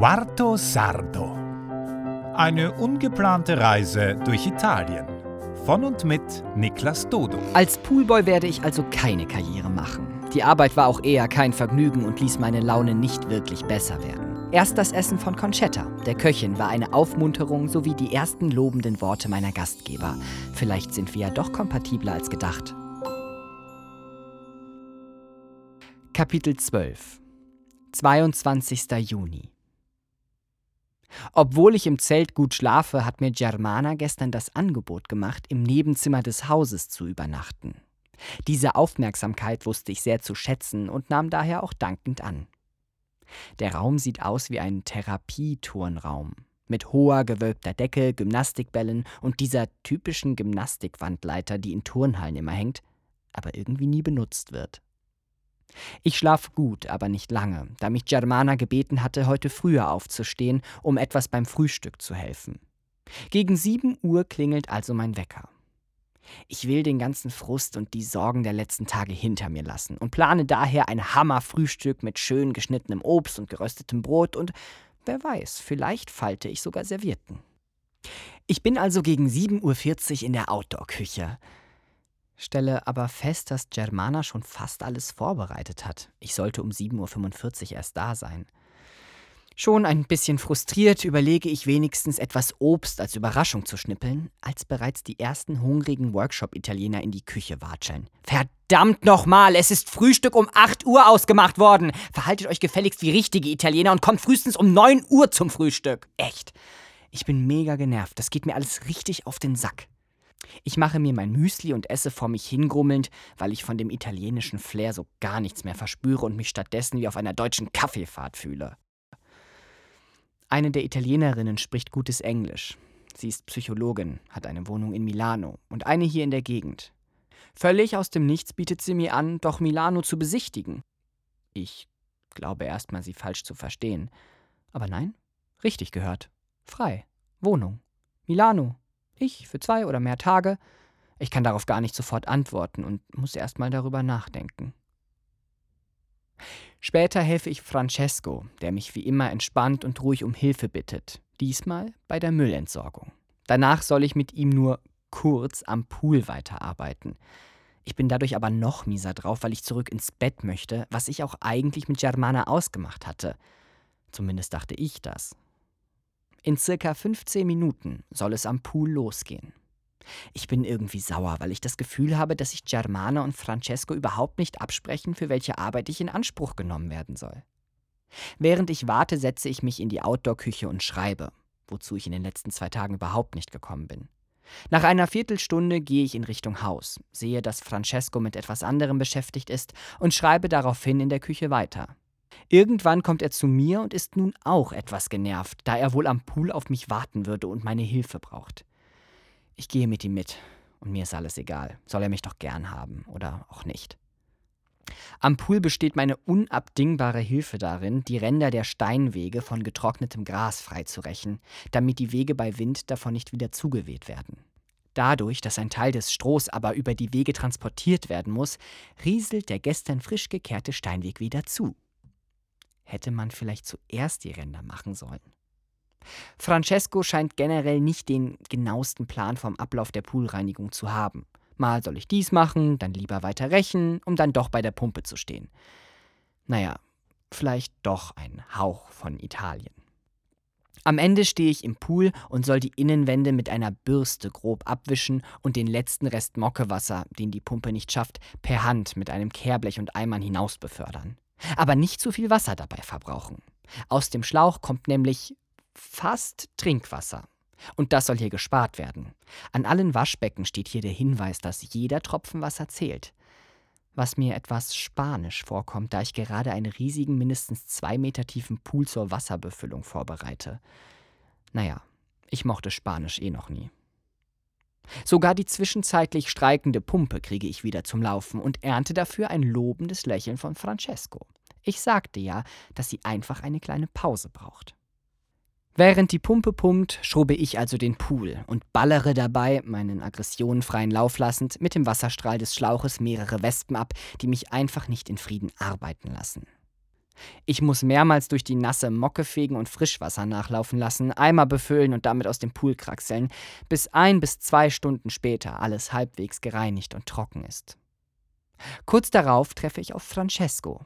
Quarto Sardo. Eine ungeplante Reise durch Italien. Von und mit Niklas Dodo. Als Poolboy werde ich also keine Karriere machen. Die Arbeit war auch eher kein Vergnügen und ließ meine Laune nicht wirklich besser werden. Erst das Essen von Conchetta, der Köchin, war eine Aufmunterung sowie die ersten lobenden Worte meiner Gastgeber. Vielleicht sind wir ja doch kompatibler als gedacht. Kapitel 12 22. Juni obwohl ich im Zelt gut schlafe, hat mir Germana gestern das Angebot gemacht, im Nebenzimmer des Hauses zu übernachten. Diese Aufmerksamkeit wusste ich sehr zu schätzen und nahm daher auch dankend an. Der Raum sieht aus wie ein Therapieturnraum. Mit hoher, gewölbter Decke, Gymnastikbällen und dieser typischen Gymnastikwandleiter, die in Turnhallen immer hängt, aber irgendwie nie benutzt wird. Ich schlaf gut, aber nicht lange, da mich Germana gebeten hatte, heute früher aufzustehen, um etwas beim Frühstück zu helfen. Gegen sieben Uhr klingelt also mein Wecker. Ich will den ganzen Frust und die Sorgen der letzten Tage hinter mir lassen und plane daher ein Hammerfrühstück mit schön geschnittenem Obst und geröstetem Brot und wer weiß, vielleicht falte ich sogar Servietten. Ich bin also gegen 7.40 Uhr in der Outdoor-Küche stelle aber fest, dass Germana schon fast alles vorbereitet hat. Ich sollte um 7.45 Uhr erst da sein. Schon ein bisschen frustriert überlege ich wenigstens etwas Obst als Überraschung zu schnippeln, als bereits die ersten hungrigen Workshop-Italiener in die Küche watscheln. Verdammt nochmal, es ist Frühstück um 8 Uhr ausgemacht worden. Verhaltet euch gefälligst wie richtige Italiener und kommt frühestens um 9 Uhr zum Frühstück. Echt. Ich bin mega genervt. Das geht mir alles richtig auf den Sack. Ich mache mir mein Müsli und esse vor mich hingrummelnd, weil ich von dem italienischen Flair so gar nichts mehr verspüre und mich stattdessen wie auf einer deutschen Kaffeefahrt fühle. Eine der Italienerinnen spricht gutes Englisch. Sie ist Psychologin, hat eine Wohnung in Milano und eine hier in der Gegend. Völlig aus dem Nichts bietet sie mir an, doch Milano zu besichtigen. Ich glaube erstmal, sie falsch zu verstehen. Aber nein, richtig gehört. Frei. Wohnung. Milano. Ich für zwei oder mehr Tage. Ich kann darauf gar nicht sofort antworten und muss erst mal darüber nachdenken. Später helfe ich Francesco, der mich wie immer entspannt und ruhig um Hilfe bittet. Diesmal bei der Müllentsorgung. Danach soll ich mit ihm nur kurz am Pool weiterarbeiten. Ich bin dadurch aber noch mieser drauf, weil ich zurück ins Bett möchte, was ich auch eigentlich mit Germana ausgemacht hatte. Zumindest dachte ich das. In circa 15 Minuten soll es am Pool losgehen. Ich bin irgendwie sauer, weil ich das Gefühl habe, dass sich Germana und Francesco überhaupt nicht absprechen, für welche Arbeit ich in Anspruch genommen werden soll. Während ich warte, setze ich mich in die Outdoor-Küche und schreibe, wozu ich in den letzten zwei Tagen überhaupt nicht gekommen bin. Nach einer Viertelstunde gehe ich in Richtung Haus, sehe, dass Francesco mit etwas anderem beschäftigt ist und schreibe daraufhin in der Küche weiter. Irgendwann kommt er zu mir und ist nun auch etwas genervt, da er wohl am Pool auf mich warten würde und meine Hilfe braucht. Ich gehe mit ihm mit und mir ist alles egal. Soll er mich doch gern haben oder auch nicht. Am Pool besteht meine unabdingbare Hilfe darin, die Ränder der Steinwege von getrocknetem Gras freizurechen, damit die Wege bei Wind davon nicht wieder zugeweht werden. Dadurch, dass ein Teil des Strohs aber über die Wege transportiert werden muss, rieselt der gestern frisch gekehrte Steinweg wieder zu hätte man vielleicht zuerst die Ränder machen sollen. Francesco scheint generell nicht den genauesten Plan vom Ablauf der Poolreinigung zu haben. Mal soll ich dies machen, dann lieber weiter rächen, um dann doch bei der Pumpe zu stehen. Naja, vielleicht doch ein Hauch von Italien. Am Ende stehe ich im Pool und soll die Innenwände mit einer Bürste grob abwischen und den letzten Rest Mockewasser, den die Pumpe nicht schafft, per Hand mit einem Kehrblech und Eimern hinaus befördern. Aber nicht zu viel Wasser dabei verbrauchen. Aus dem Schlauch kommt nämlich fast Trinkwasser. Und das soll hier gespart werden. An allen Waschbecken steht hier der Hinweis, dass jeder Tropfen Wasser zählt. Was mir etwas spanisch vorkommt, da ich gerade einen riesigen, mindestens zwei Meter tiefen Pool zur Wasserbefüllung vorbereite. Naja, ich mochte Spanisch eh noch nie. Sogar die zwischenzeitlich streikende Pumpe kriege ich wieder zum Laufen und ernte dafür ein lobendes Lächeln von Francesco. Ich sagte ja, dass sie einfach eine kleine Pause braucht. Während die Pumpe pumpt, schobe ich also den Pool und ballere dabei, meinen Aggressionen freien Lauf lassend, mit dem Wasserstrahl des Schlauches mehrere Wespen ab, die mich einfach nicht in Frieden arbeiten lassen. Ich muss mehrmals durch die nasse Mocke fegen und Frischwasser nachlaufen lassen, Eimer befüllen und damit aus dem Pool kraxeln, bis ein bis zwei Stunden später alles halbwegs gereinigt und trocken ist. Kurz darauf treffe ich auf Francesco,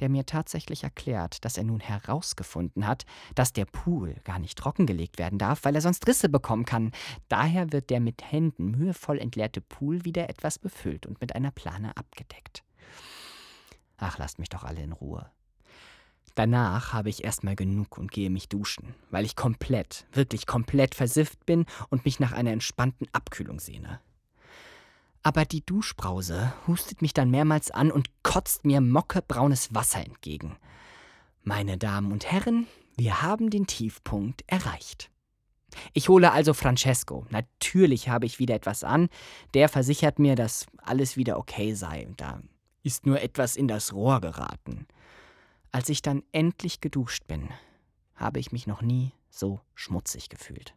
der mir tatsächlich erklärt, dass er nun herausgefunden hat, dass der Pool gar nicht trockengelegt werden darf, weil er sonst Risse bekommen kann. Daher wird der mit Händen mühevoll entleerte Pool wieder etwas befüllt und mit einer Plane abgedeckt. Ach, lasst mich doch alle in Ruhe. Danach habe ich erstmal genug und gehe mich duschen, weil ich komplett, wirklich komplett versifft bin und mich nach einer entspannten Abkühlung sehne. Aber die Duschbrause hustet mich dann mehrmals an und kotzt mir mockebraunes Wasser entgegen. Meine Damen und Herren, wir haben den Tiefpunkt erreicht. Ich hole also Francesco. Natürlich habe ich wieder etwas an. Der versichert mir, dass alles wieder okay sei. Da ist nur etwas in das Rohr geraten. Als ich dann endlich geduscht bin, habe ich mich noch nie so schmutzig gefühlt.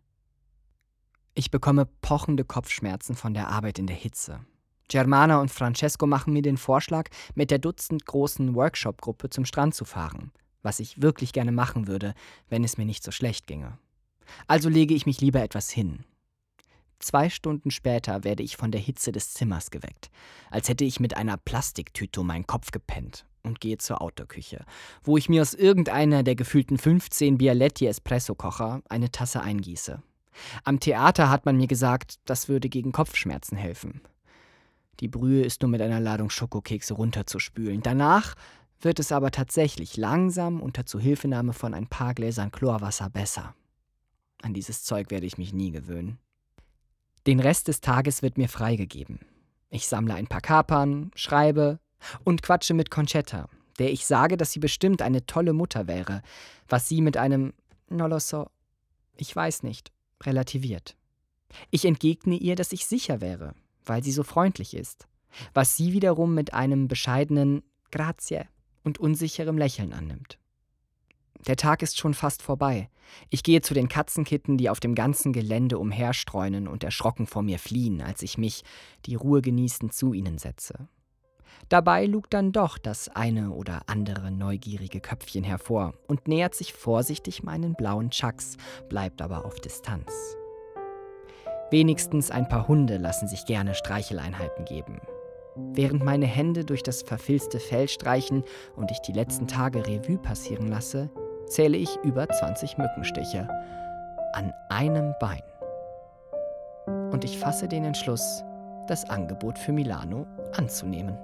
Ich bekomme pochende Kopfschmerzen von der Arbeit in der Hitze. Germana und Francesco machen mir den Vorschlag, mit der dutzendgroßen Workshop-Gruppe zum Strand zu fahren, was ich wirklich gerne machen würde, wenn es mir nicht so schlecht ginge. Also lege ich mich lieber etwas hin. Zwei Stunden später werde ich von der Hitze des Zimmers geweckt, als hätte ich mit einer Plastiktüte um meinen Kopf gepennt und gehe zur Autoküche, wo ich mir aus irgendeiner der gefühlten 15 Bialetti Espresso-Kocher eine Tasse eingieße. Am Theater hat man mir gesagt, das würde gegen Kopfschmerzen helfen. Die Brühe ist nur mit einer Ladung Schokokekse runterzuspülen. Danach wird es aber tatsächlich langsam unter Zuhilfenahme von ein paar Gläsern Chlorwasser besser. An dieses Zeug werde ich mich nie gewöhnen. Den Rest des Tages wird mir freigegeben. Ich sammle ein paar Kapern, schreibe und quatsche mit Conchetta, der ich sage, dass sie bestimmt eine tolle Mutter wäre, was sie mit einem Nolosso, ich weiß nicht, relativiert. Ich entgegne ihr, dass ich sicher wäre, weil sie so freundlich ist, was sie wiederum mit einem bescheidenen Grazie und unsicherem Lächeln annimmt. Der Tag ist schon fast vorbei. Ich gehe zu den Katzenkitten, die auf dem ganzen Gelände umherstreunen und erschrocken vor mir fliehen, als ich mich, die Ruhe genießend, zu ihnen setze. Dabei lugt dann doch das eine oder andere neugierige Köpfchen hervor und nähert sich vorsichtig meinen blauen Chucks, bleibt aber auf Distanz. Wenigstens ein paar Hunde lassen sich gerne Streicheleinheiten geben. Während meine Hände durch das verfilzte Fell streichen und ich die letzten Tage Revue passieren lasse, zähle ich über 20 Mückenstiche an einem Bein. Und ich fasse den Entschluss, das Angebot für Milano anzunehmen.